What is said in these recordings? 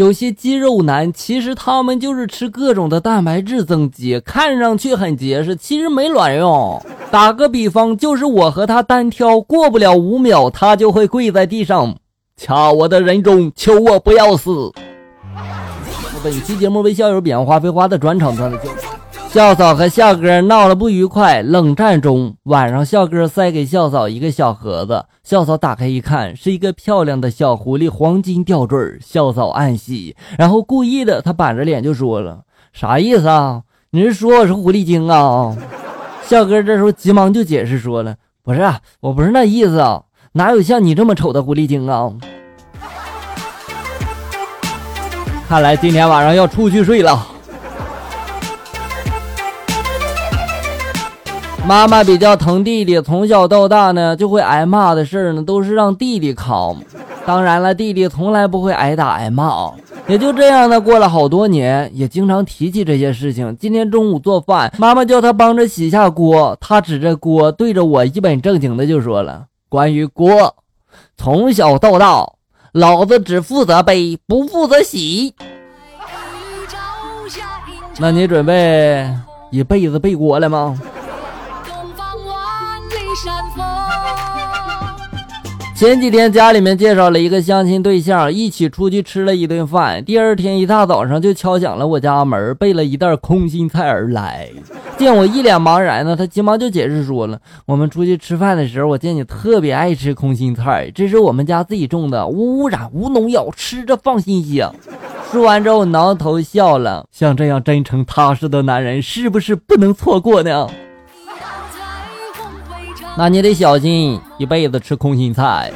有些肌肉男其实他们就是吃各种的蛋白质增肌，看上去很结实，其实没卵用。打个比方，就是我和他单挑，过不了五秒，他就会跪在地上掐我的人中，求我不要死。本期节目为校友扁花飞花的专场段子就。校嫂和校哥闹了不愉快，冷战中，晚上校哥塞给校嫂一个小盒子，校嫂打开一看，是一个漂亮的小狐狸黄金吊坠，校嫂暗喜，然后故意的，他板着脸就说了：“啥意思啊？你是说我是狐狸精啊？”校哥这时候急忙就解释说了：“不是，啊我不是那意思啊，哪有像你这么丑的狐狸精啊？”看来今天晚上要出去睡了。妈妈比较疼弟弟，从小到大呢就会挨骂的事儿呢，都是让弟弟扛。当然了，弟弟从来不会挨打挨骂。也就这样呢，过了好多年，也经常提起这些事情。今天中午做饭，妈妈叫他帮着洗下锅，他指着锅对着我一本正经的就说了：“关于锅，从小到大，老子只负责背，不负责洗。”那你准备一辈子背锅了吗？前几天家里面介绍了一个相亲对象，一起出去吃了一顿饭。第二天一大早上就敲响了我家门，背了一袋空心菜而来。见我一脸茫然呢，他急忙就解释说了：“我们出去吃饭的时候，我见你特别爱吃空心菜，这是我们家自己种的，无污染、无农药，吃着放心香。”说完之后挠头笑了。像这样真诚踏实的男人，是不是不能错过呢？那你得小心，一辈子吃空心菜。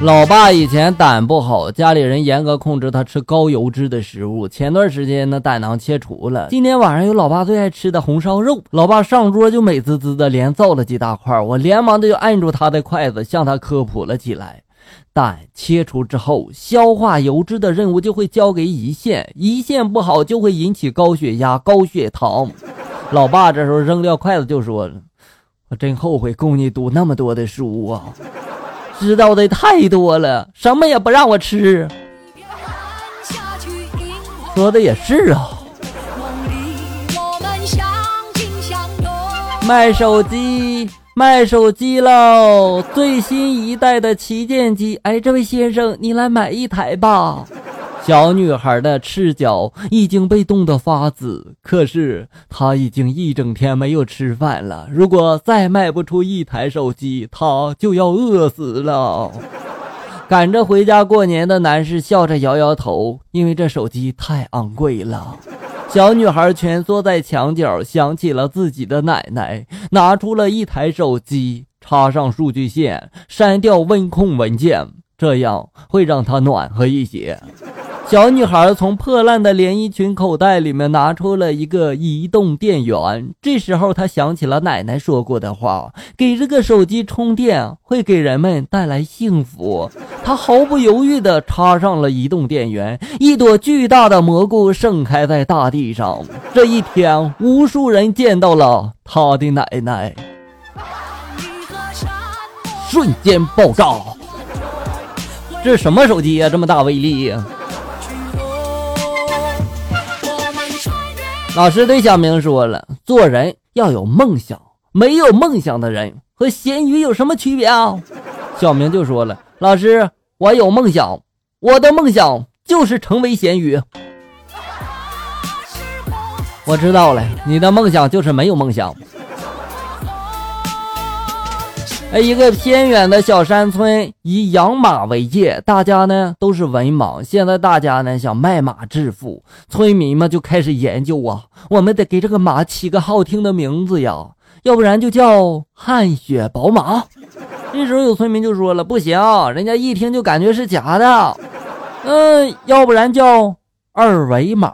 老爸以前胆不好，家里人严格控制他吃高油脂的食物。前段时间呢，胆囊切除了。今天晚上有老爸最爱吃的红烧肉，老爸上桌就美滋滋的，连造了几大块。我连忙的就按住他的筷子，向他科普了起来。胆切除之后，消化油脂的任务就会交给胰腺，胰腺不好就会引起高血压、高血糖。老爸这时候扔掉筷子就说了：“我真后悔供你读那么多的书啊，知道的太多了，什么也不让我吃。”说的也是啊。卖手机。卖手机喽！最新一代的旗舰机，哎，这位先生，你来买一台吧。小女孩的赤脚已经被冻得发紫，可是她已经一整天没有吃饭了。如果再卖不出一台手机，她就要饿死了。赶着回家过年的男士笑着摇摇头，因为这手机太昂贵了。小女孩蜷缩在墙角，想起了自己的奶奶，拿出了一台手机，插上数据线，删掉温控文件，这样会让她暖和一些。小女孩从破烂的连衣裙口袋里面拿出了一个移动电源。这时候，她想起了奶奶说过的话：“给这个手机充电会给人们带来幸福。”她毫不犹豫地插上了移动电源，一朵巨大的蘑菇盛开在大地上。这一天，无数人见到了她的奶奶。瞬间爆炸！这什么手机呀？这么大威力！老师对小明说了：“做人要有梦想，没有梦想的人和咸鱼有什么区别啊？”小明就说了：“老师，我有梦想，我的梦想就是成为咸鱼。”我知道了，你的梦想就是没有梦想。哎，一个偏远的小山村以养马为业，大家呢都是文盲。现在大家呢想卖马致富，村民们就开始研究啊，我们得给这个马起个好听的名字呀，要不然就叫汗血宝马。这时候有村民就说了，不行，人家一听就感觉是假的。嗯，要不然叫二维码，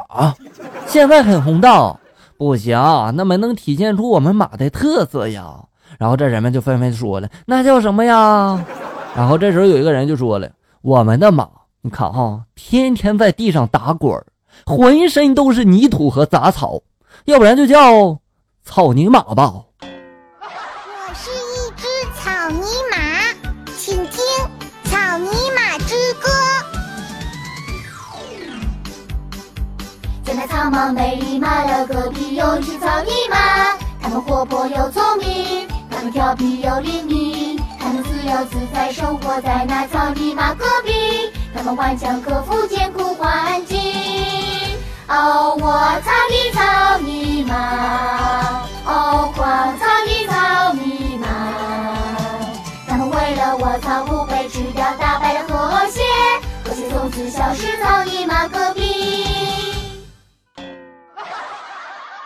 现在很红的。不行，那没能体现出我们马的特色呀。然后这人们就纷纷说了，那叫什么呀？然后这时候有一个人就说了，我们的马，你看哈，天天在地上打滚儿，浑身都是泥土和杂草，要不然就叫草泥马吧。我是一只草泥马，请听《草泥马之歌》：天蓝草茫美丽马的戈壁有只草泥马，它们活泼又聪明。们调皮又灵敏，它们自由自在生活在那草泥马戈壁，它们顽强克服艰苦环境。哦，我草的草泥马，哦，狂草的草泥马，它们为了我草不被吃掉，打败了和谐，和谐从此消失草泥马戈壁。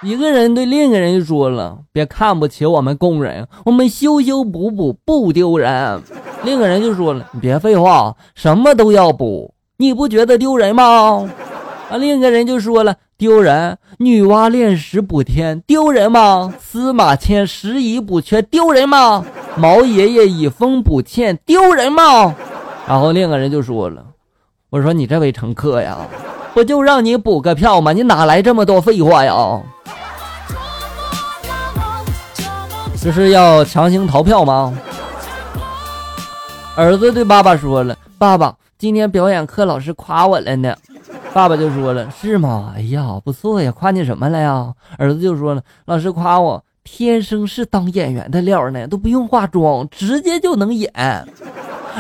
一个人对另一个人就说了：“别看不起我们工人，我们修修补补不丢人。”另一个人就说了：“你别废话，什么都要补，你不觉得丢人吗？”啊，另一个人就说了：“丢人，女娲炼石补天，丢人吗？司马迁拾遗补缺，丢人吗？毛爷爷以风补欠，丢人吗？”然后另一个人就说了：“我说你这位乘客呀，不就让你补个票吗？你哪来这么多废话呀？”这是要强行逃票吗？儿子对爸爸说了：“爸爸，今天表演课老师夸我了呢。”爸爸就说了：“是吗？哎呀，不错呀，夸你什么了呀？”儿子就说了：“老师夸我天生是当演员的料呢，都不用化妆，直接就能演，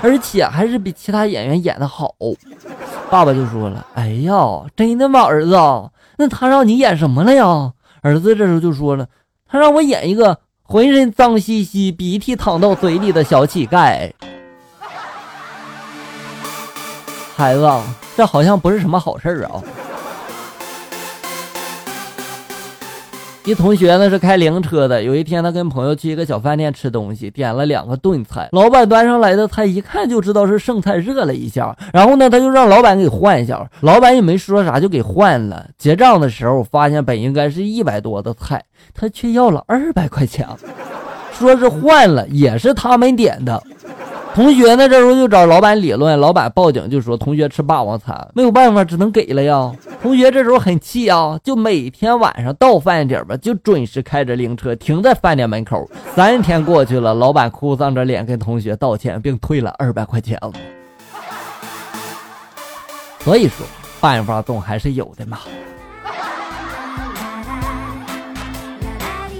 而且还是比其他演员演的好。”爸爸就说了：“哎呀，真的吗，儿子？那他让你演什么了呀？”儿子这时候就说了：“他让我演一个。”浑身脏兮兮、鼻涕淌到嘴里的小乞丐，孩子，这好像不是什么好事儿啊！一同学呢是开灵车的，有一天他跟朋友去一个小饭店吃东西，点了两个炖菜，老板端上来的菜一看就知道是剩菜热了一下，然后呢他就让老板给换一下，老板也没说啥就给换了。结账的时候发现本应该是一百多的菜，他却要了二百块钱，说是换了也是他们点的。同学呢这时候就找老板理论，老板报警就说同学吃霸王餐，没有办法只能给了呀。同学这时候很气啊，就每天晚上到饭点吧，就准时开着灵车停在饭店门口。三天过去了，老板哭丧着脸跟同学道歉，并退了二百块钱。所以说，办法总还是有的嘛。